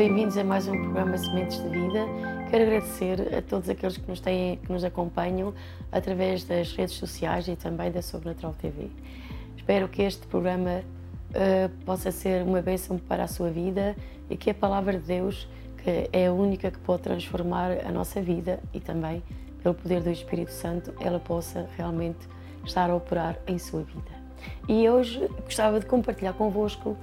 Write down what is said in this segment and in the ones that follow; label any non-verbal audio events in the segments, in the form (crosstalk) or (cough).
Bem-vindos a mais um programa Sementes de Vida. Quero agradecer a todos aqueles que nos, têm, que nos acompanham através das redes sociais e também da Sobrenatural TV. Espero que este programa uh, possa ser uma bênção para a sua vida e que a palavra de Deus, que é a única que pode transformar a nossa vida e também pelo poder do Espírito Santo, ela possa realmente estar a operar em sua vida. E hoje gostava de compartilhar convosco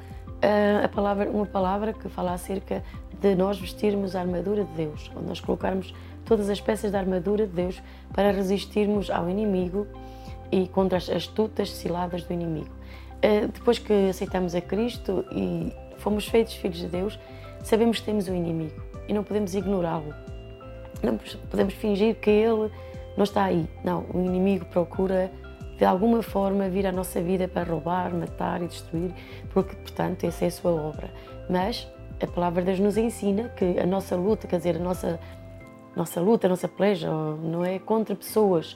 a palavra, uma palavra que fala acerca de nós vestirmos a armadura de Deus, onde nós colocarmos todas as peças da armadura de Deus para resistirmos ao inimigo e contra as astutas ciladas do inimigo. Uh, depois que aceitamos a Cristo e fomos feitos filhos de Deus, sabemos que temos um inimigo e não podemos ignorá-lo. Não podemos fingir que ele não está aí. Não, o inimigo procura de alguma forma vir à nossa vida para roubar, matar e destruir, porque, portanto, essa é a sua obra. Mas a palavra de Deus nos ensina que a nossa luta, quer dizer, a nossa, nossa luta, a nossa peleja, não é contra pessoas,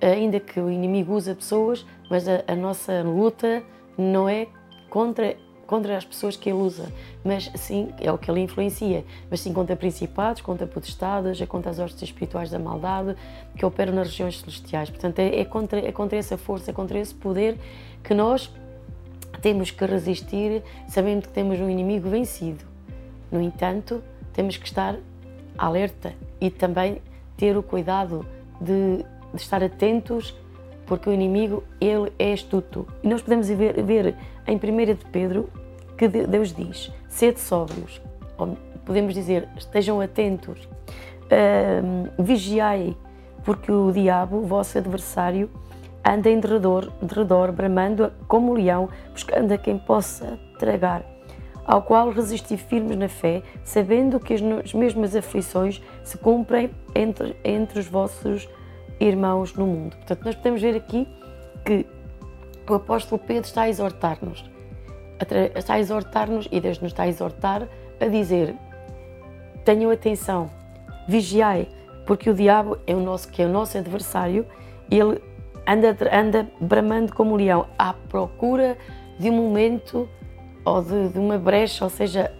ainda que o inimigo use pessoas, mas a, a nossa luta não é contra contra as pessoas que ele usa, mas sim, é o que ele influencia, mas sim contra principados, contra potestades, é contra as hostes espirituais da maldade que operam nas regiões celestiais. Portanto, é, é, contra, é contra essa força, é contra esse poder que nós temos que resistir, sabendo que temos um inimigo vencido. No entanto, temos que estar alerta e também ter o cuidado de, de estar atentos porque o inimigo ele é astuto. E nós podemos ver, ver em 1 de Pedro que Deus diz: sede sóbrios, podemos dizer, estejam atentos, uh, vigiai, porque o diabo, o vosso adversário, anda em derredor, derredor, bramando como leão, buscando a quem possa tragar, ao qual resisti firmes na fé, sabendo que as mesmas aflições se cumprem entre, entre os vossos irmãos no mundo. Portanto, nós podemos ver aqui que o apóstolo Pedro está a exortar-nos, está a exortar-nos e Deus nos está a exortar a dizer: tenham atenção, vigiai, porque o diabo é o nosso que é o nosso adversário, ele anda anda bramando como um leão à procura de um momento ou de, de uma brecha, ou seja,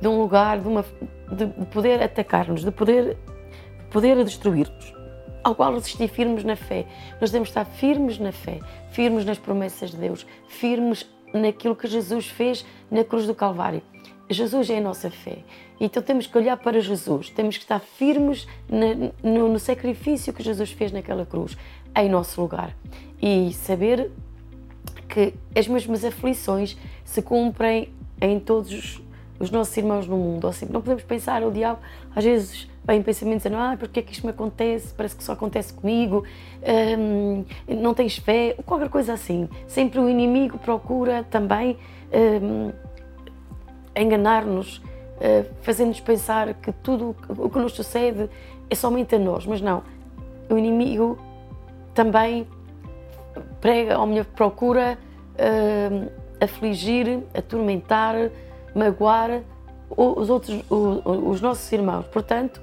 de um lugar, de, uma, de poder atacar-nos, de poder, de poder destruir-nos ao qual resistir firmes na fé. Nós devemos estar firmes na fé, firmes nas promessas de Deus, firmes naquilo que Jesus fez na cruz do Calvário. Jesus é a nossa fé. Então temos que olhar para Jesus, temos que estar firmes no, no sacrifício que Jesus fez naquela cruz, em nosso lugar. E saber que as mesmas aflições se cumprem em todos os nossos irmãos no mundo. Seja, não podemos pensar, o diabo às vezes vem pensamentos dizendo, ah, porque é que isto me acontece? Parece que só acontece comigo, hum, não tens fé, qualquer coisa assim. Sempre o inimigo procura também hum, enganar-nos, uh, fazendo-nos pensar que tudo o que nos sucede é somente a nós, mas não. O inimigo também prega, ou melhor, procura uh, afligir, atormentar, magoar os outros, os nossos irmãos. Portanto,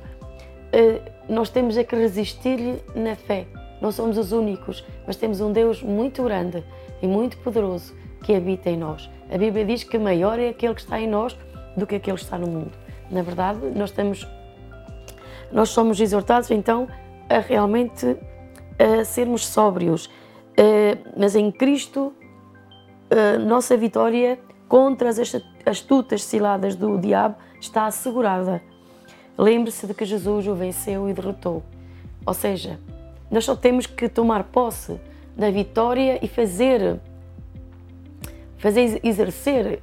eh, nós temos é que resistir-lhe na fé. Não somos os únicos, mas temos um Deus muito grande e muito poderoso que habita em nós. A Bíblia diz que maior é aquele que está em nós do que aquele que está no mundo. Na verdade, nós estamos, nós somos exortados então a realmente a sermos sóbrios, eh, mas em Cristo a nossa vitória contra as astutas ciladas do diabo está assegurada. Lembre-se de que Jesus o venceu e derrotou. Ou seja, nós só temos que tomar posse da vitória e fazer, fazer exercer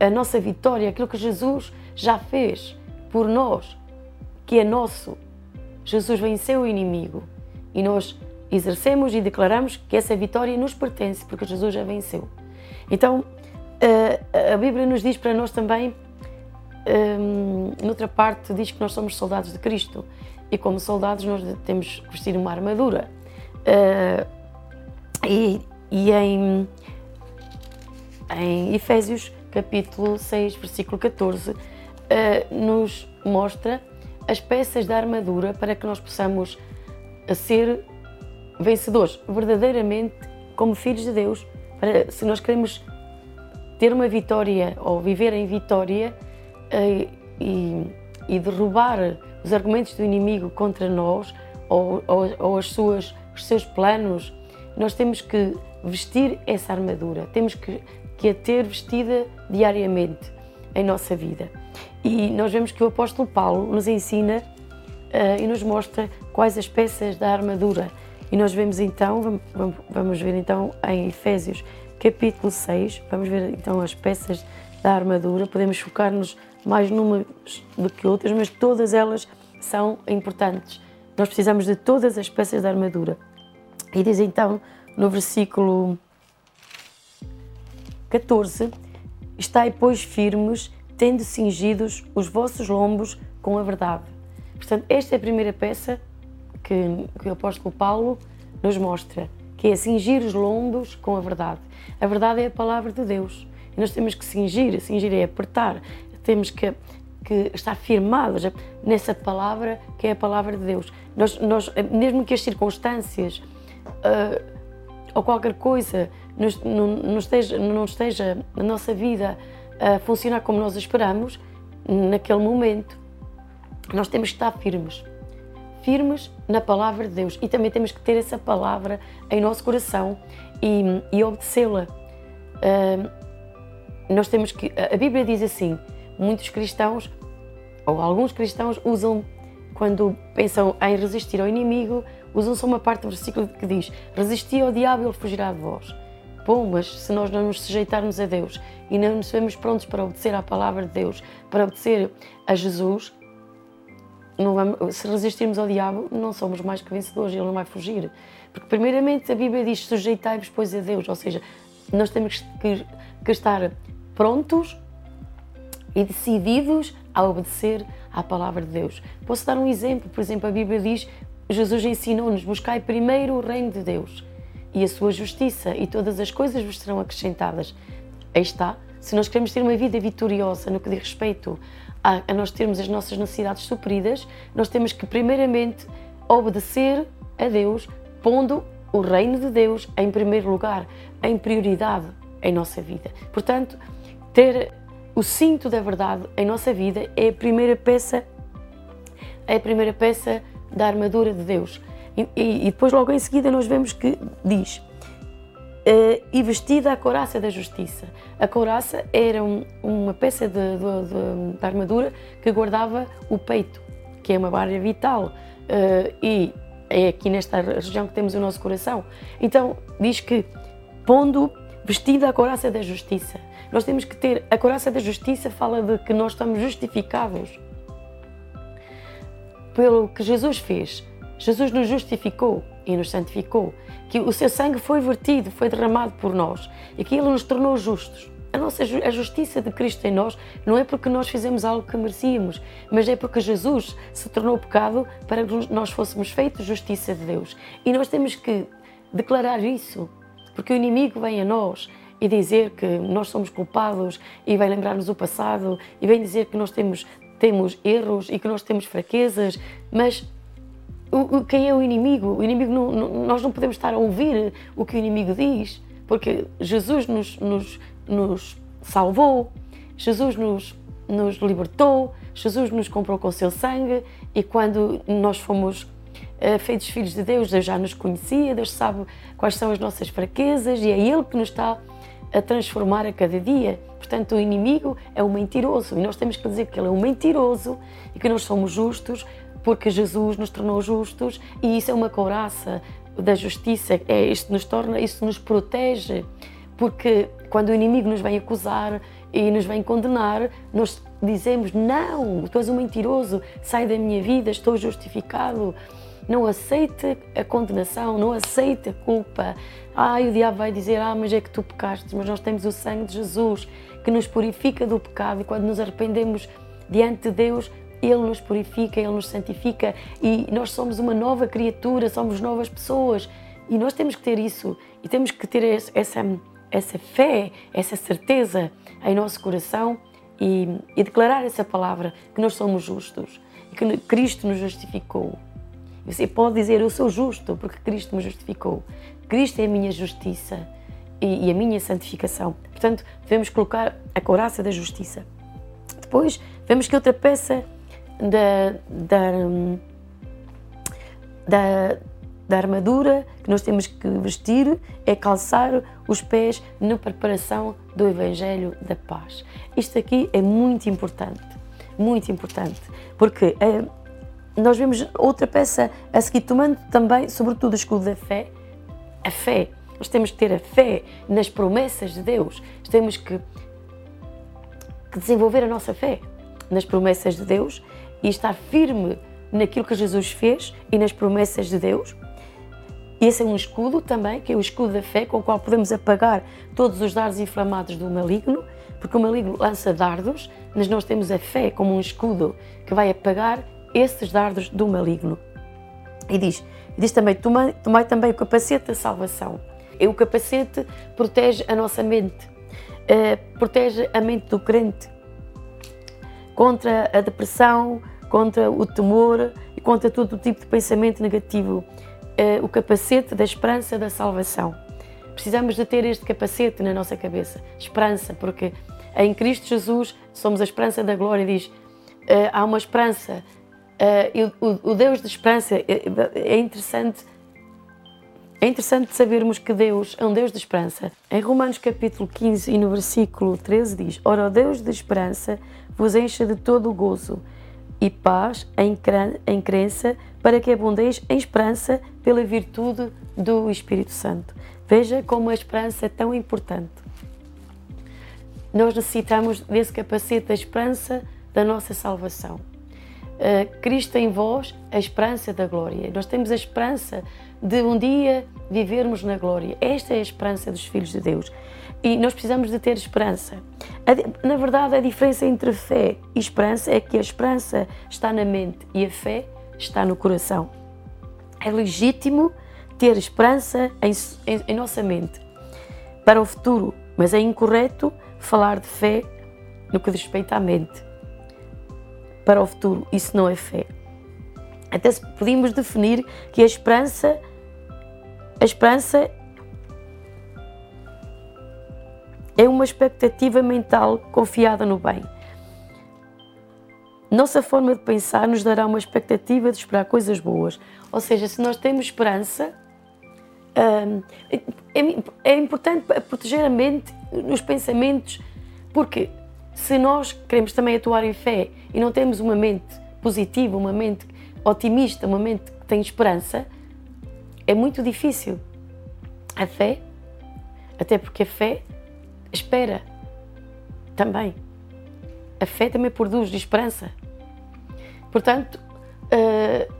a nossa vitória, aquilo que Jesus já fez por nós, que é nosso. Jesus venceu o inimigo e nós exercemos e declaramos que essa vitória nos pertence, porque Jesus já venceu. Então, a Bíblia nos diz para nós também um, noutra parte diz que nós somos soldados de Cristo e como soldados nós temos que vestir uma armadura. Uh, e, e em, em Efésios capítulo 6, versículo 14, uh, nos mostra as peças da armadura para que nós possamos ser vencedores verdadeiramente como filhos de Deus. Para, se nós queremos ter uma vitória ou viver em vitória, uh, e, e, derrubar os argumentos do inimigo contra nós ou, ou, ou as suas, os seus planos, nós temos que vestir essa armadura, temos que, que a ter vestida diariamente em nossa vida. E nós vemos que o apóstolo Paulo nos ensina uh, e nos mostra quais as peças da armadura. E nós vemos então, vamos, vamos ver então em Efésios capítulo 6, vamos ver então as peças da armadura, podemos focar-nos mais numas do que outras, mas todas elas são importantes. Nós precisamos de todas as peças da armadura. E diz então no versículo 14: Estai, pois, firmes, tendo cingidos os vossos lombos com a verdade. Portanto, esta é a primeira peça que, que o apóstolo Paulo nos mostra, que é cingir os lombos com a verdade. A verdade é a palavra de Deus. E nós temos que cingir, cingir é apertar, temos que, que estar firmados nessa palavra que é a palavra de Deus. Nós, nós mesmo que as circunstâncias uh, ou qualquer coisa não, não, esteja, não esteja na nossa vida a funcionar como nós esperamos, naquele momento, nós temos que estar firmes. Firmes na palavra de Deus e também temos que ter essa palavra em nosso coração e, e obedecê-la. Uh, nós temos que. A Bíblia diz assim: muitos cristãos, ou alguns cristãos, usam, quando pensam em resistir ao inimigo, usam só uma parte do versículo que diz: Resisti ao diabo e ele fugirá de vós. Bom, mas se nós não nos sujeitarmos a Deus e não nos vemos prontos para obedecer à palavra de Deus, para obedecer a Jesus, vamos, se resistirmos ao diabo, não somos mais que vencedores, ele não vai fugir. Porque, primeiramente, a Bíblia diz: sujeitai-vos, pois, a Deus, ou seja, nós temos que, que estar prontos e decididos a obedecer à palavra de Deus. Posso dar um exemplo? Por exemplo, a Bíblia diz: Jesus ensinou-nos: buscai primeiro o reino de Deus e a sua justiça, e todas as coisas vos serão acrescentadas. Aí está. Se nós queremos ter uma vida vitoriosa no que diz respeito a, a nós termos as nossas necessidades supridas, nós temos que, primeiramente, obedecer a Deus, pondo o reino de Deus em primeiro lugar, em prioridade em nossa vida. Portanto, ter o cinto da verdade em nossa vida é a primeira peça, é a primeira peça da armadura de Deus. E, e, depois, logo em seguida, nós vemos que diz: E vestida a couraça da justiça. A couraça era um, uma peça de, de, de, de, armadura que guardava o peito, que é uma área vital. Uh, e é aqui nesta região que temos o nosso coração. Então, diz que, pondo vestida a couraça da justiça. Nós temos que ter. A couraça da justiça fala de que nós estamos justificados pelo que Jesus fez. Jesus nos justificou e nos santificou, que o seu sangue foi vertido, foi derramado por nós e que ele nos tornou justos. A nossa a justiça de Cristo em nós não é porque nós fizemos algo que merecíamos, mas é porque Jesus se tornou pecado para que nós fôssemos feitos justiça de Deus. E nós temos que declarar isso, porque o inimigo vem a nós e dizer que nós somos culpados e vem lembrar-nos o passado e vem dizer que nós temos temos erros e que nós temos fraquezas, mas o, quem é o inimigo? O inimigo não, não, nós não podemos estar a ouvir o que o inimigo diz, porque Jesus nos, nos, nos salvou, Jesus nos, nos libertou, Jesus nos comprou com o seu sangue e quando nós fomos uh, feitos filhos de Deus, Deus já nos conhecia, Deus sabe quais são as nossas fraquezas e é Ele que nos está a transformar a cada dia. Portanto, o inimigo é um mentiroso e nós temos que dizer que ele é um mentiroso e que nós somos justos porque Jesus nos tornou justos e isso é uma couraça da justiça, é, isto nos torna, isso nos protege, porque quando o inimigo nos vem acusar e nos vem condenar, nós dizemos: Não, tu és um mentiroso, sai da minha vida, estou justificado. Não aceite a condenação, não aceite a culpa. Ah, o diabo vai dizer: Ah, mas é que tu pecaste, mas nós temos o sangue de Jesus que nos purifica do pecado e quando nos arrependemos diante de Deus, ele nos purifica, Ele nos santifica e nós somos uma nova criatura, somos novas pessoas e nós temos que ter isso e temos que ter essa, essa fé, essa certeza em nosso coração e, e declarar essa palavra que nós somos justos e que Cristo nos justificou. Você pode dizer: Eu sou justo porque Cristo me justificou. Cristo é a minha justiça e, a minha santificação. Portanto, devemos colocar a couraça da justiça. depois vemos que outra peça da, da, da, da armadura que nós temos que vestir é calçar os pés na preparação do Evangelho da Paz. Isto aqui é muito importante, muito importante, porque é, nós vemos outra peça a seguir, tomando também, sobretudo, o escudo da fé, a fé. Nós temos que ter a fé nas promessas de Deus, temos que, que desenvolver a nossa fé nas promessas de Deus e estar firme naquilo que Jesus fez e nas promessas de Deus. Esse é um escudo também, que é o escudo da fé, com o qual podemos apagar todos os dardos inflamados do maligno, porque o maligno lança dardos, mas nós temos a fé como um escudo que vai apagar esses dardos do maligno. E diz, diz também, tomai, tomai também o capacete da salvação. E o capacete protege a nossa mente, uh, protege a mente do crente contra a depressão, contra o temor e contra todo o tipo de pensamento negativo. Uh, o capacete da esperança da salvação. Precisamos de ter este capacete na nossa cabeça, esperança, porque em Cristo Jesus somos a esperança da glória. Diz, uh, há uma esperança Uh, o, Deus de esperança é, interessante. É interessante sabermos que Deus é um Deus de esperança. Em Romanos capítulo 15 e no versículo 13 diz: Ora, o Deus de esperança vos encha de todo o gozo e paz em, em crença, para que abundeis em esperança pela virtude do Espírito Santo. Veja como a esperança é tão importante. Nós necessitamos desse capacete da esperança da nossa salvação. Uh, Cristo em vós, a esperança da glória. Nós temos a esperança de um dia vivermos na glória. Esta é a esperança dos filhos de Deus. E nós precisamos de ter esperança. Na verdade, a diferença entre fé e esperança é que a esperança está na mente e a fé está no coração. É legítimo ter esperança em, em, em nossa mente para o futuro, mas é incorreto falar de fé no que diz respeito à mente para o futuro. Isso não é fé. Até podíamos definir que a esperança, a esperança é uma expectativa mental confiada no bem. Nossa forma de pensar nos dará uma expectativa de esperar coisas boas. Ou seja, se nós temos esperança, hum, é, é importante proteger a mente, os pensamentos, porque se nós queremos também atuar em fé e não temos uma mente positiva, uma mente otimista, uma mente que tem esperança, é muito difícil. A fé, até porque a fé espera também. A fé também produz esperança. Portanto, uh,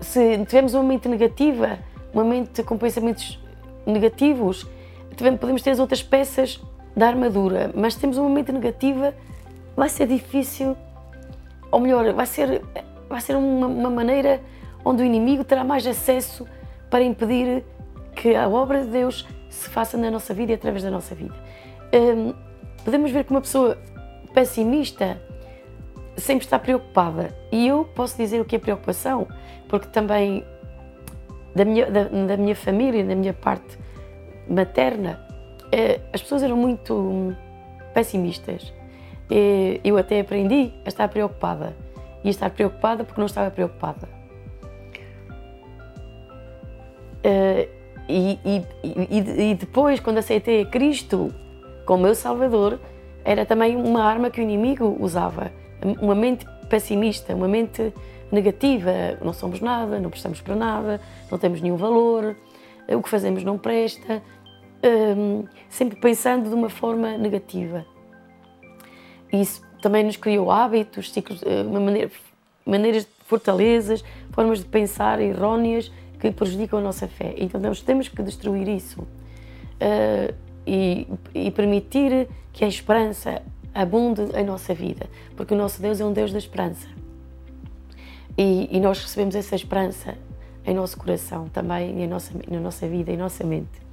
se tivermos uma mente negativa, uma mente com pensamentos negativos, podemos ter as outras peças da armadura, mas temos uma mente negativa, vai ser difícil, ou melhor, vai ser, vai ser uma, uma maneira onde o inimigo terá mais acesso para impedir que a obra de Deus se faça na nossa vida e através da nossa vida. Um, podemos ver que uma pessoa pessimista sempre está preocupada. E eu posso dizer o que é preocupação, porque também da minha, da, da minha família, da minha parte materna, eh, as pessoas eram muito pessimistas. Eu até aprendi a estar preocupada. E a estar preocupada porque não estava preocupada. Eh, e, e, e, e depois, quando aceitei a Cristo como meu Salvador, era também uma arma que o inimigo usava. Uma mente pessimista, uma mente negativa. Não somos nada, não prestamos para nada, não temos nenhum valor, o que fazemos não presta um, sempre pensando de uma forma negativa. Isso também nos criou hábitos, ciclos, eh, uma maneira, maneiras de fortalezas, formas de pensar erróneas que prejudicam a nossa fé. Então nós temos que destruir isso uh, e, e permitir que a esperança abunde em nossa vida, porque o nosso Deus é um Deus da esperança. E, e, nós recebemos essa esperança em nosso coração também, nossa, na nossa vida, em nossa mente.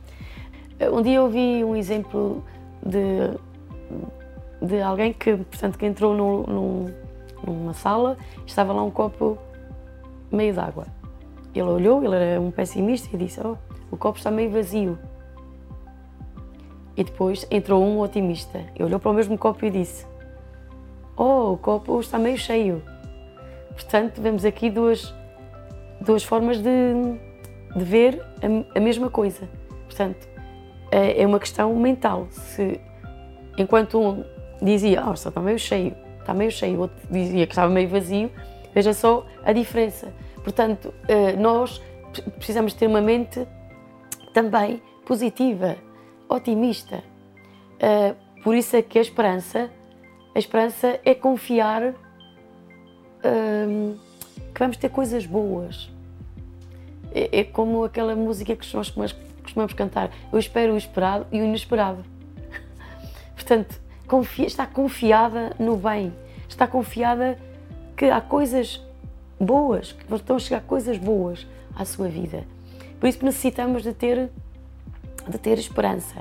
Um dia eu vi um exemplo de, de alguém que, portanto, que entrou no, numa sala estava lá um copo meio de água. Ele olhou, ele era um pessimista e disse: oh, o copo está meio vazio. E depois entrou um otimista e olhou para o mesmo copo e disse: oh, o copo está meio cheio. Portanto, vemos aqui duas, duas formas de, de ver a, a mesma coisa. Portanto, é, é uma questão mental. Se, enquanto um dizia, oh, está meio cheio, está meio cheio, o outro dizia que estava meio vazio, veja só a diferença. Portanto, eh, nós precisamos ter uma mente também positiva, otimista. Eh, por isso é que a esperança, a esperança é confiar ehm, que vamos ter coisas boas. É, é como aquela música que nós costumamos cantar. Eu espero o esperado e o inesperado. (laughs) Portanto, confia, está confiada no bem, está confiada que há coisas boas, que estão a chegar coisas boas à sua vida. Por isso necessitamos de ter, de ter esperança.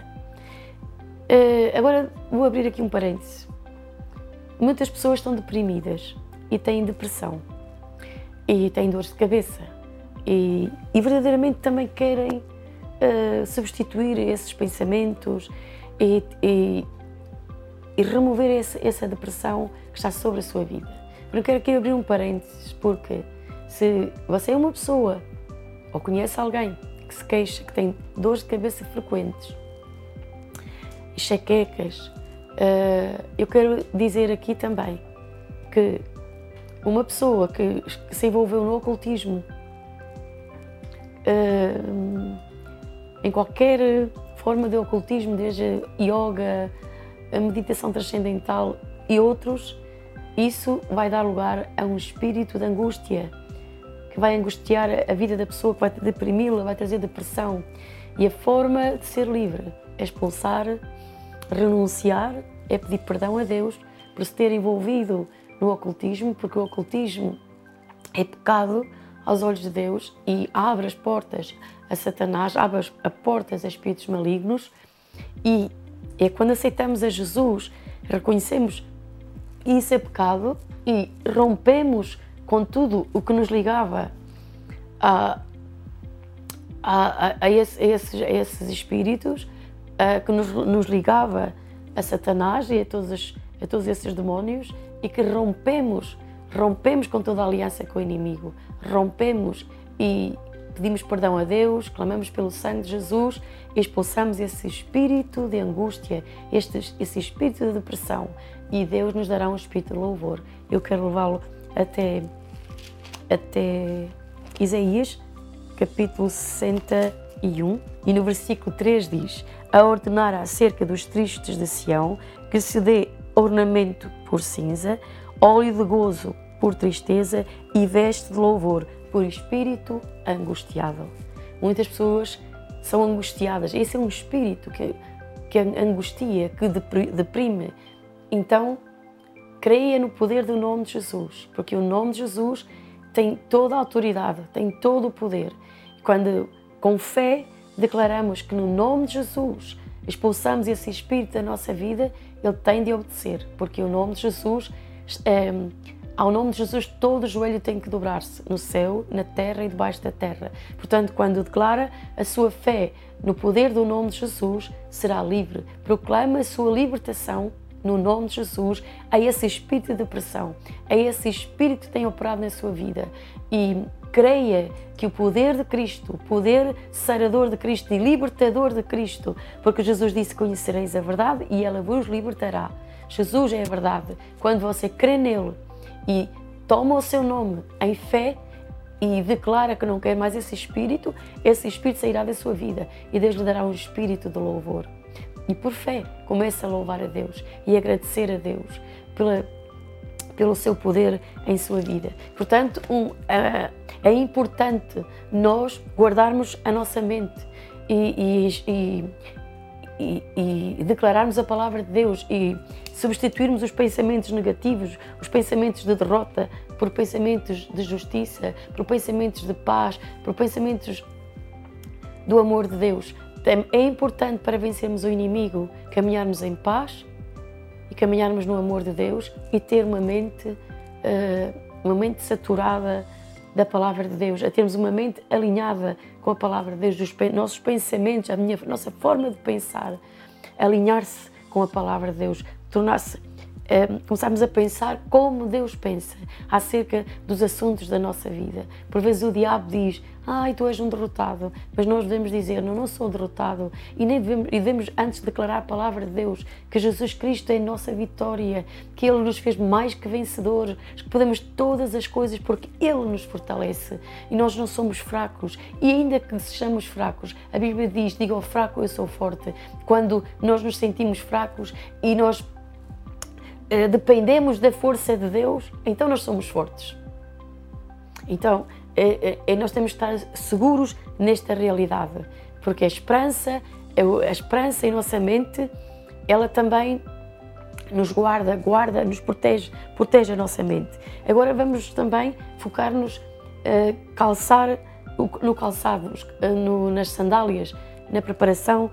Uh, agora vou abrir aqui um parêntese. Muitas pessoas estão deprimidas e têm depressão e têm dores de cabeça e, e verdadeiramente também querem uh, substituir esses pensamentos e, e, e remover essa depressão que está sobre a sua vida. Eu quero aqui abrir um parênteses porque se você é uma pessoa ou conhece alguém que se queixa, que tem dores de cabeça frequentes, enxaquecas, uh, eu quero dizer aqui também que uma pessoa que, se envolveu no ocultismo, uh, em qualquer forma de ocultismo, desde yoga, meditação transcendental e outros, isso vai dar lugar a um espírito de angústia, vai angustiar a vida da pessoa, que vai deprimi-la, vai trazer depressão. E a forma de ser livre é expulsar, renunciar, é pedir perdão a Deus por se ter envolvido no ocultismo, porque o ocultismo é pecado aos olhos de Deus e abre as portas a Satanás, abre as portas a espíritos malignos e é quando aceitamos a Jesus, reconhecemos isso é pecado e rompemos com tudo o que nos ligava a, a, a, a esses, esses, espíritos, que nos, nos, ligava a Satanás e a todos, a todos esses demónios e que rompemos, rompemos com toda a aliança com o inimigo, rompemos e pedimos perdão a Deus, clamamos pelo sangue de Jesus e expulsamos esse espírito de angústia, este, esse espírito de depressão e Deus nos dará um espírito de louvor. Eu quero levá-lo até, até Isaías, capítulo 61, e no versículo 3 diz: A ordenar acerca dos tristes de Sião que se dê ornamento por cinza, óleo de gozo por tristeza e veste de louvor por espírito angustiado. Muitas pessoas são angustiadas. Esse é um espírito que, que angustia, que deprime. Então, creia no poder do nome de Jesus, porque o nome de Jesus tem toda a autoridade, tem todo o poder. Quando, com fé, declaramos que no nome de Jesus expulsamos esse espírito da nossa vida, ele tem de obedecer, porque o nome de Jesus é, ao nome de Jesus, todo o joelho tem que dobrar-se, no céu, na terra e debaixo da terra. Portanto, quando declara a sua fé no poder do nome de Jesus, será livre. Proclama a sua libertação no nome de Jesus a esse espírito de depressão, a esse espírito que tem operado na sua vida. E creia que o poder de Cristo, o poder sarador de Cristo e libertador de Cristo, porque Jesus disse: Conhecereis a verdade e ela vos libertará. Jesus é a verdade. Quando você crê nele, e toma o seu nome em fé e declara que não quer mais esse espírito, esse espírito sairá da sua vida e Deus lhe dará um espírito de louvor. E por fé, comece a louvar a Deus e agradecer a Deus pela, pelo seu poder em sua vida. Portanto, um, é, é importante nós guardarmos a nossa mente e, e, e, e declararmos a palavra de Deus e substituirmos os pensamentos negativos, os pensamentos de derrota, por pensamentos de justiça, por pensamentos de paz, por pensamentos do amor de Deus. É importante para vencermos o inimigo caminharmos em paz e caminharmos no amor de Deus e ter uma mente, eh, uma mente saturada da palavra de Deus, a termos uma mente alinhada com a palavra de Deus, os nossos pensamentos, a minha, nossa forma de pensar, alinhar-se com a palavra de Deus, tornar-se começarmos a pensar como Deus pensa acerca dos assuntos da nossa vida. Por vezes o diabo diz: Ai, tu és um derrotado. Mas nós devemos dizer: Não, não sou derrotado. E, nem devemos, e devemos, antes, declarar a palavra de Deus: que Jesus Cristo é a nossa vitória, que Ele nos fez mais que vencedores, que podemos todas as coisas porque Ele nos fortalece. E nós não somos fracos. E ainda que sejamos fracos, a Bíblia diz: Diga ao fraco, eu sou forte. Quando nós nos sentimos fracos e nós dependemos da força de Deus, então nós somos fortes. Então, é, é, nós temos de estar seguros nesta realidade, porque a esperança, a esperança em nossa mente, ela também nos guarda, guarda, nos protege, protege a nossa mente. Agora vamos também focar-nos calçar no calçado, no, nas sandálias, na preparação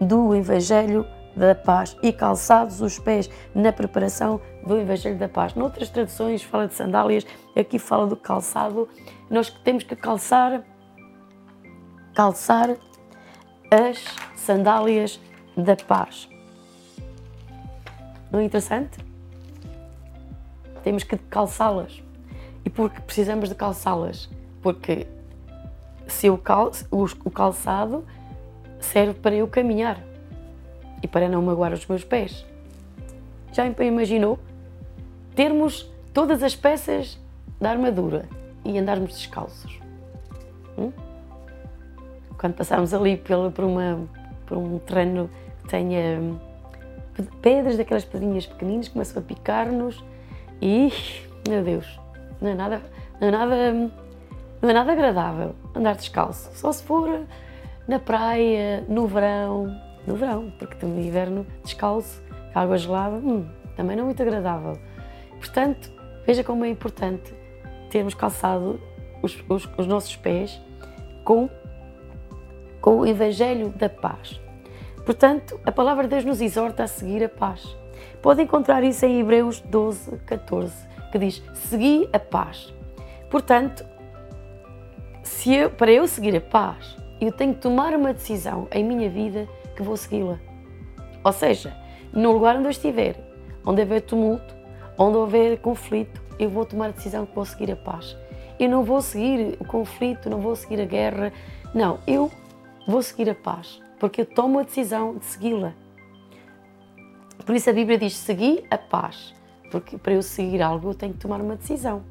do Evangelho da paz e calçados os pés na preparação do Evangelho da paz. Noutras traduções fala de sandálias, aqui fala do calçado. Nós temos que calçar, calçar as sandálias da paz. Não é interessante? Temos que calçá-las. E porque precisamos de calçá-las? Porque se o, cal, o calçado serve para eu caminhar e para não magoar os meus pés. Já imaginou termos todas as peças da armadura e andarmos descalços? Hum? Quando passarmos ali por, por, uma, por um terreno que tenha hum, pedras, daquelas pedrinhas pequeninas, começam a picar-nos e, meu Deus, não é nada, não é nada, hum, não é nada agradável andar descalço. Só se for na praia, no verão, no verão, porque no inverno descalço, água gelada, hum, também não é muito agradável. Portanto, veja como é importante termos calçado os, os, os nossos pés com, com o Evangelho da paz. Portanto, a palavra de Deus nos exorta a seguir a paz. Pode encontrar isso em Hebreus 12, 14, que diz: Segui a paz. Portanto, se eu, para eu seguir a paz, eu tenho que tomar uma decisão em minha vida que vou segui-la. Ou seja, no lugar onde eu estiver, onde houver tumulto, onde houver conflito, eu vou tomar a decisão que vou seguir a paz. Eu não vou seguir o conflito, não vou seguir a guerra. Não, eu vou seguir a paz, porque eu tomo a decisão de segui-la. Por isso a Bíblia diz: segui a paz, porque para eu seguir algo eu tenho que tomar uma decisão.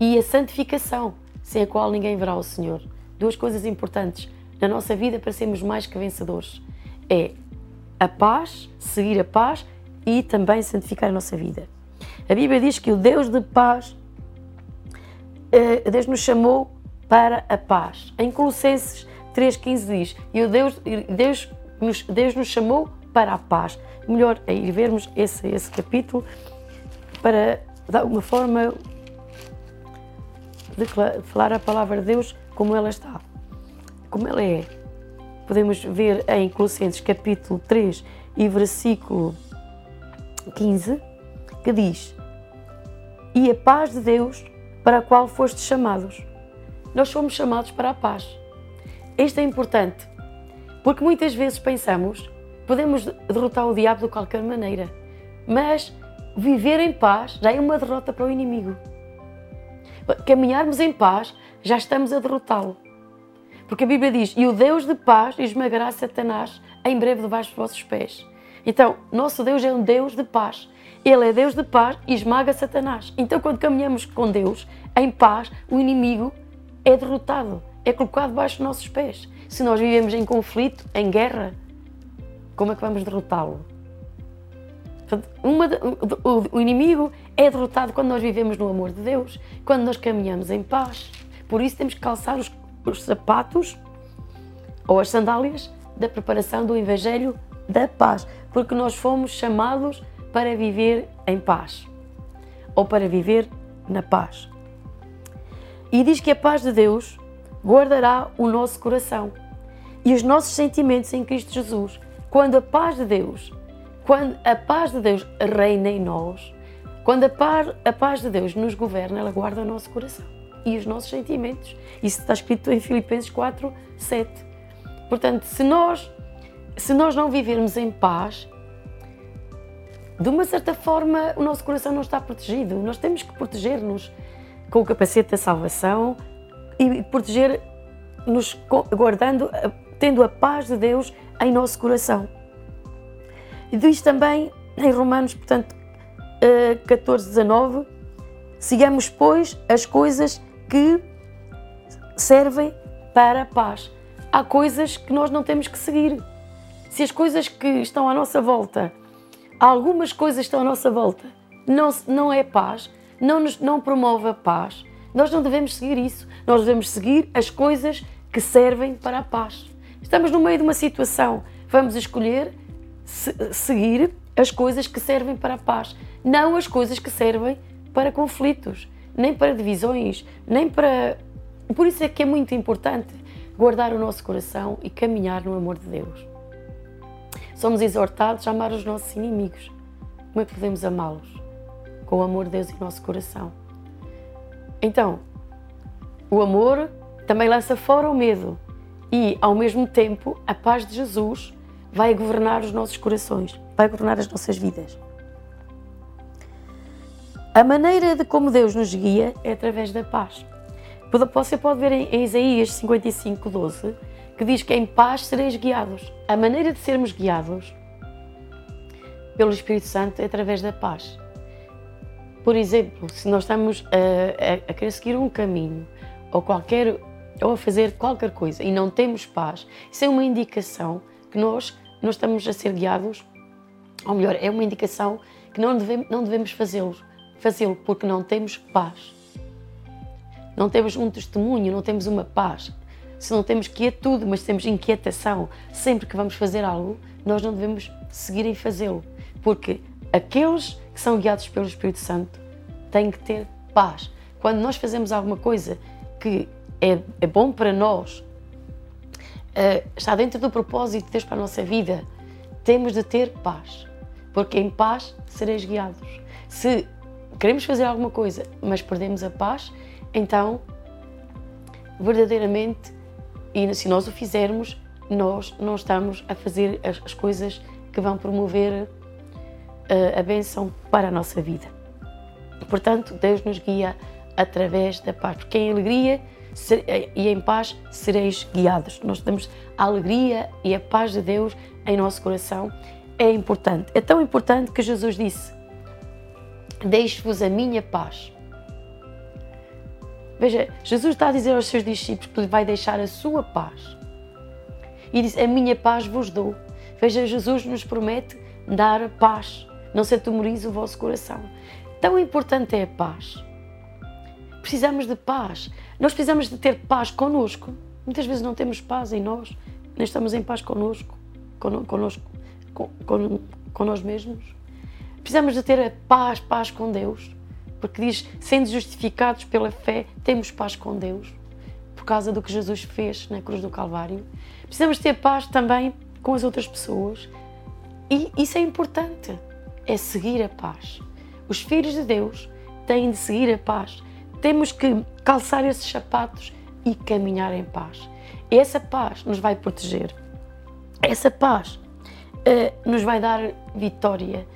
E a santificação, sem a qual ninguém verá o Senhor. Duas coisas importantes na nossa vida para sermos mais que vencedores é a paz, seguir a paz e também santificar a nossa vida. A Bíblia diz que o Deus de paz, eh, Deus nos chamou para a paz. Em Colossenses 3,15 diz: E o Deus, Deus, nos, Deus nos chamou para a paz. Melhor é ir vermos esse, esse capítulo para, de alguma forma, falar a palavra de Deus como ela está, como ela é podemos ver em Colossenses capítulo 3 e versículo 15, que diz: E a paz de Deus para a qual fostes chamados. Nós somos chamados para a paz. Isto é importante, porque muitas vezes pensamos podemos derrotar o diabo de qualquer maneira, mas viver em paz já é uma derrota para o inimigo. Caminharmos em paz já estamos a derrotá-lo. Porque a Bíblia diz: E o Deus de paz esmagará Satanás em breve debaixo dos vossos pés. Então, nosso Deus é um Deus de paz. Ele é Deus de paz e esmaga Satanás. Então, quando caminhamos com Deus em paz, o inimigo é derrotado, é colocado debaixo dos nossos pés. Se nós vivemos em conflito, em guerra, como é que vamos derrotá-lo? o, inimigo é derrotado quando nós vivemos no amor de Deus, quando nós caminhamos em paz. Por isso temos que calçar os os sapatos ou as sandálias da preparação do Evangelho da paz, porque nós fomos chamados para viver em paz ou para viver na paz. E diz que a paz de Deus guardará o nosso coração e os nossos sentimentos em Cristo Jesus. Quando a paz de Deus, quando a paz de Deus reina em nós, quando a paz, a paz de Deus nos governa, ela guarda o nosso coração e os nossos sentimentos. Isso está escrito em Filipenses 4, 7. Portanto, se nós, se nós não vivermos em paz, de uma certa forma, o nosso coração não está protegido. Nós temos que proteger-nos com o capacete da salvação e proteger-nos guardando, tendo a paz de Deus em nosso coração. E diz também em Romanos, portanto, 14, 19, sigamos, pois, as coisas que servem para a paz. Há coisas que nós não temos que seguir. Se as coisas que estão à nossa volta, algumas coisas estão à nossa volta, não, não é paz, não, nos, não promove a paz, nós não devemos seguir isso. Nós devemos seguir as coisas que servem para a paz. Estamos no meio de uma situação, vamos escolher se, seguir as coisas que servem para a paz, não as coisas que servem para conflitos, nem para divisões, nem para. Por isso é que é muito importante guardar o nosso coração e caminhar no amor de Deus. Somos exortados a amar os nossos inimigos. Como é que podemos amá-los? Com o amor de Deus em nosso coração. Então, o amor também lança fora o medo e, ao mesmo tempo, a paz de Jesus vai governar os nossos corações, vai governar as nossas vidas. A maneira de como Deus nos guia é através da paz. Você pode ver em Isaías 55, 12, que diz que em paz sereis guiados. A maneira de sermos guiados pelo Espírito Santo é através da paz. Por exemplo, se nós estamos a, a, querer seguir um caminho ou qualquer ou a fazer qualquer coisa e não temos paz, isso é uma indicação que nós nós estamos a ser guiados, ou melhor, é uma indicação que não devemos, não devemos fazê-lo, fazê-lo porque não temos paz. Não temos um testemunho, não temos uma paz. Se não temos quietude, mas temos inquietação, sempre que vamos fazer algo, nós não devemos seguir em fazê-lo, porque aqueles que são guiados pelo Espírito Santo têm que ter paz. Quando nós fazemos alguma coisa que é, é bom para nós, uh, está dentro do propósito de Deus para a nossa vida, temos de ter paz, porque em paz sereis guiados. Se queremos fazer alguma coisa, mas perdemos a paz, então verdadeiramente, e se nós o fizermos, nós não estamos a fazer as, as coisas que vão promover uh, a bênção para a nossa vida. Portanto, Deus nos guia através da paz, porque em alegria e em paz sereis guiados. Nós temos a alegria e a paz de Deus em nosso coração. É importante. É tão importante que Jesus disse: Deixo-vos a minha paz. Veja, Jesus está a dizer aos seus discípulos que lhe vai deixar a sua paz. E diz: A minha paz vos dou. Veja, Jesus nos promete dar paz. Não se atemorize o vosso coração. Tão importante é a paz. Precisamos de paz. Nós precisamos de ter paz connosco. Muitas vezes não temos paz em nós, nem estamos em paz connosco, connosco, con, con, con nós mesmos. Precisamos de ter a paz, paz com Deus, porque diz, sendo justificados pela fé, temos paz com Deus, por causa do que Jesus fez na cruz do Calvário. Precisamos ter paz também com as outras pessoas e isso é importante, é seguir a paz. Os filhos de Deus têm de seguir a paz temos que calçar esses sapatos e caminhar em paz. Essa paz nos vai proteger. Essa paz uh, nos vai dar vitória.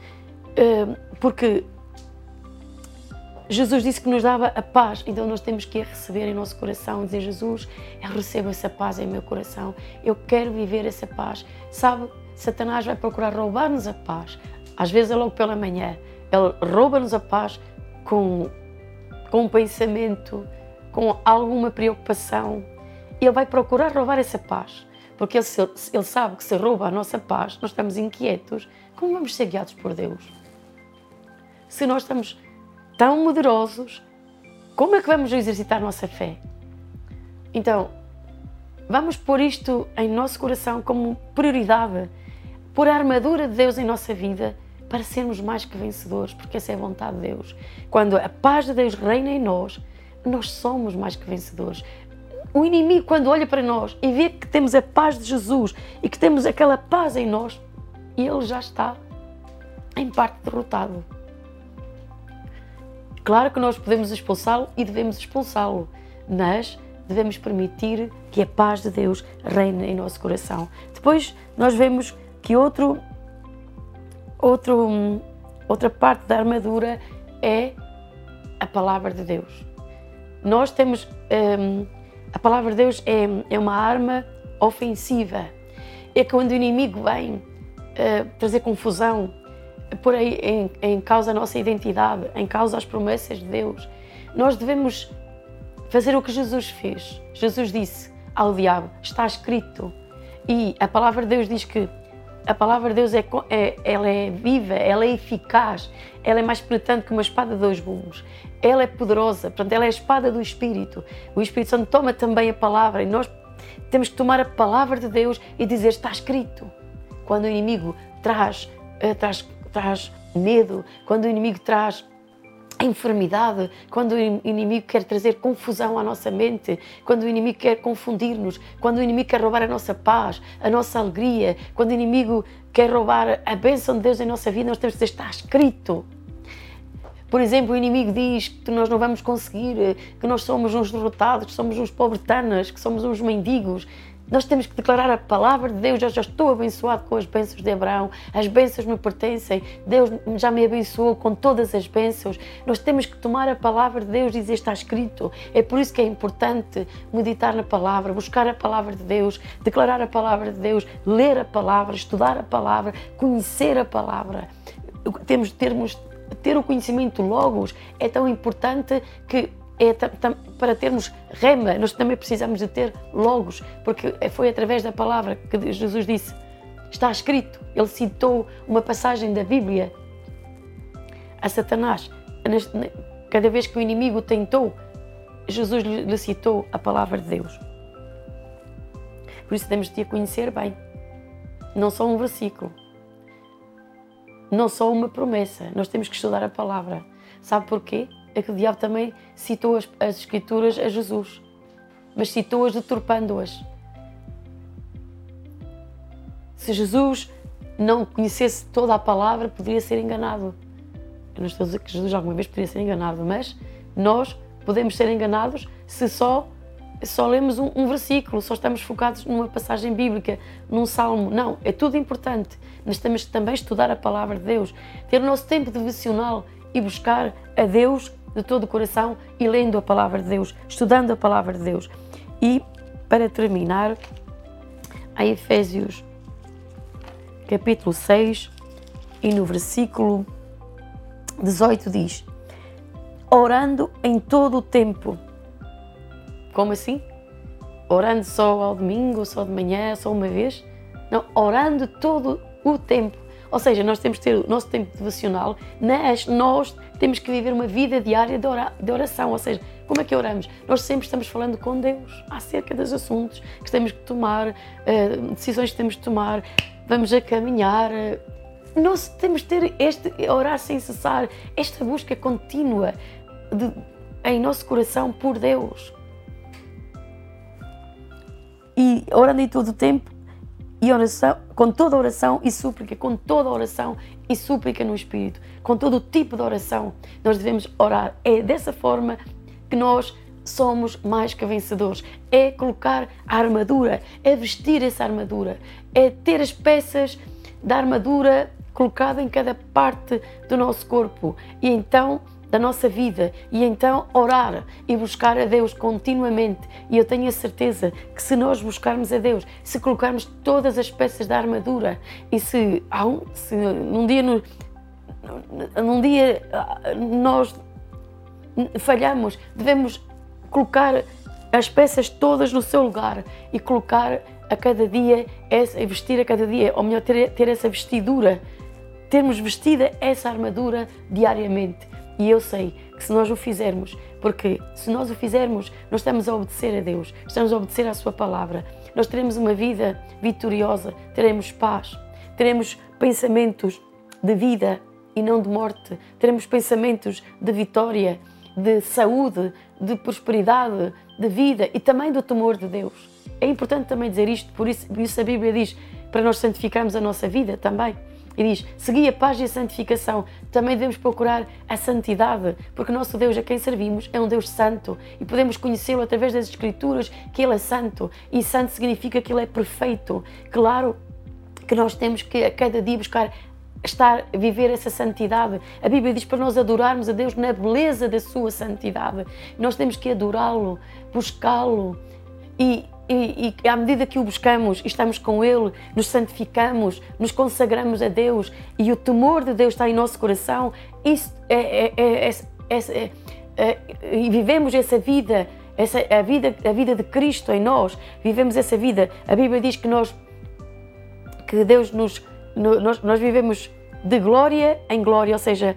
Porque Jesus disse que nos dava a paz, então nós temos que a receber em nosso coração, dizer Jesus, eu recebo essa paz em meu coração, eu quero viver essa paz. Sabe, Satanás vai procurar roubar-nos a paz. Às vezes é logo pela manhã, ele rouba-nos a paz com com um pensamento, com alguma preocupação, ele vai procurar roubar essa paz. Porque ele, ele sabe que se rouba a nossa paz, nós estamos inquietos, como vamos ser guiados por Deus? Se nós estamos tão moderosos, como é que vamos exercitar nossa fé? Então, vamos pôr isto em nosso coração como prioridade, pôr a armadura de Deus em nossa vida para sermos mais que vencedores, porque essa é a vontade de Deus. Quando a paz de Deus reina em nós, nós somos mais que vencedores. O inimigo, quando olha para nós e vê que temos a paz de Jesus e que temos aquela paz em nós, ele já está em parte derrotado. Claro que nós podemos expulsá-lo e devemos expulsá-lo, mas devemos permitir que a paz de Deus reine em nosso coração. Depois nós vemos que outro outro, outra parte da armadura é a palavra de Deus. Nós temos. Um, a palavra de Deus é, é uma arma ofensiva. É quando o inimigo vem uh, trazer confusão, por aí em, em causa a nossa identidade, em causa as promessas de Deus. Nós devemos fazer o que Jesus fez. Jesus disse ao diabo: Está escrito. E a palavra de Deus diz que a palavra de Deus é, é, ela é viva, ela é eficaz, ela é mais penetrante que uma espada de dois gumes. Ela é poderosa, portanto, ela é a espada do Espírito. O Espírito Santo toma também a palavra e nós temos que tomar a palavra de Deus e dizer: está escrito. Quando o inimigo traz, uh, traz, traz medo, quando o inimigo traz a enfermidade, quando o inimigo quer trazer confusão à nossa mente, quando o inimigo quer confundir-nos, quando o inimigo quer roubar a nossa paz, a nossa alegria, quando o inimigo quer roubar a bênção de Deus em nossa vida, nós temos que dizer: está escrito. Por exemplo, o inimigo diz que nós não vamos conseguir, que nós somos uns derrotados, que somos uns pobretanas, que somos uns mendigos. Nós temos que declarar a palavra de Deus. Eu já estou abençoado com as bênçãos de Abraão. As bênçãos me pertencem. Deus já me abençoou com todas as bênçãos. Nós temos que tomar a palavra de Deus dizer está escrito. É por isso que é importante meditar na palavra, buscar a palavra de Deus, declarar a palavra de Deus, ler a palavra, estudar a palavra, conhecer a palavra. Temos termos ter o conhecimento logos é tão importante que é para termos rema, nós também precisamos de ter logos, porque foi através da palavra que Jesus disse, está escrito. Ele citou uma passagem da Bíblia a Satanás. Cada vez que o inimigo tentou, Jesus lhe citou a palavra de Deus. Por isso temos de a conhecer bem, não só um versículo, não só uma promessa, nós temos que estudar a palavra. Sabe porquê? É que o diabo também citou as, as Escrituras a Jesus, mas citou-as deturpando-as. Se Jesus não conhecesse toda a palavra, poderia ser enganado. Eu não estou a dizer que Jesus alguma vez poderia ser enganado, mas nós podemos ser enganados se só só lemos um, um, versículo, só estamos focados numa passagem bíblica, num salmo. Não, é tudo importante, mas temos que também estudar a palavra de Deus, ter o nosso tempo devocional e buscar a Deus de todo o coração e lendo a palavra de Deus, estudando a palavra de Deus. E, para terminar, em Efésios capítulo 6 e no versículo 18 diz: Orando em todo o tempo como assim? Orando só ao domingo, só de manhã, só uma vez? Não, orando todo o tempo. Ou seja, nós temos que ter o nosso tempo devocional, mas nós temos que viver uma vida diária de oração. Ou seja, como é que oramos? Nós sempre estamos falando com Deus acerca dos assuntos que temos que tomar, eh, decisões que temos que tomar, vamos a caminhar. Eh, nós temos que ter este orar sem cessar, esta busca contínua de, em nosso coração por Deus e orando em todo o tempo e oração, com toda oração e súplica, com toda oração e súplica no Espírito, com todo tipo de oração, nós devemos orar. É dessa forma que nós somos mais que vencedores. É colocar a armadura, é vestir essa armadura, é ter as peças da armadura colocada em cada parte do nosso corpo. E então da nossa vida e então orar e buscar a Deus continuamente. E eu tenho a certeza que se nós buscarmos a Deus, se colocarmos todas as peças da armadura e se, se num dia num dia nós falhamos, devemos colocar as peças todas no seu lugar e colocar a cada dia, essa, vestir a cada dia, ou melhor, ter, ter essa vestidura, termos vestida essa armadura diariamente e eu sei que se nós o fizermos, porque se nós o fizermos, nós estamos a obedecer a Deus, estamos a obedecer à Sua palavra, nós teremos uma vida vitoriosa, teremos paz, teremos pensamentos de vida e não de morte, teremos pensamentos de vitória, de saúde, de prosperidade, de vida e também do temor de Deus. É importante também dizer isto, por isso, por isso a Bíblia diz para nós santificarmos a nossa vida também. E diz: segui a paz e a santificação. Também devemos procurar a santidade, porque nosso Deus a quem servimos é um Deus santo e podemos conhecê-lo através das Escrituras que Ele é santo. E santo significa que Ele é perfeito. Claro que nós temos que a cada dia buscar estar, viver essa santidade. A Bíblia diz para nós adorarmos a Deus na beleza da sua santidade. Nós temos que adorá-lo, buscá-lo e, e, e, à medida que o buscamos estamos com Ele, nos santificamos, nos consagramos a Deus e o temor de Deus está em nosso coração, isso é, é, é, é, é e vivemos essa vida, essa, a, vida, a vida de Cristo em nós, vivemos essa vida. A Bíblia diz que nós, que Deus nos, nós, nós vivemos de glória em glória, ou seja,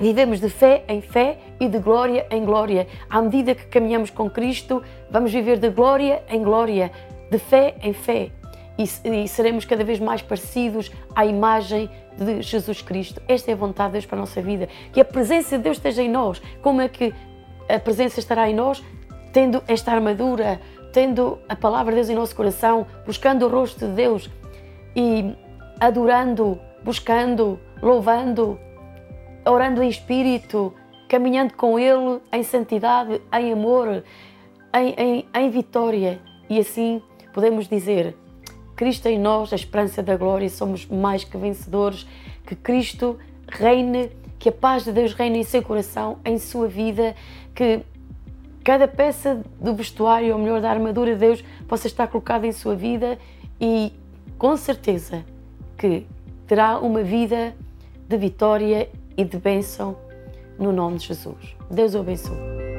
Vivemos de fé em fé e de glória em glória. À medida que caminhamos com Cristo, vamos viver de glória em glória, de fé em fé. E, e seremos cada vez mais parecidos à imagem de Jesus Cristo. Esta é a vontade de Deus para a nossa vida. Que a presença de Deus esteja em nós. Como é que a presença estará em nós? Tendo esta armadura, tendo a palavra de Deus em nosso coração, buscando o rosto de Deus e adorando, buscando, louvando, orando em espírito, caminhando com Ele em santidade, em amor, em, em, em vitória. E assim podemos dizer: Cristo em nós, a esperança da glória, somos mais que vencedores, que Cristo reine, que a paz de Deus reine em seu coração, em sua vida, que cada peça do vestuário, ou melhor, da armadura de Deus, possa estar colocada em sua vida. E com certeza que terá uma vida de vitória e de bênção no nome de Jesus. Deus o abençoe.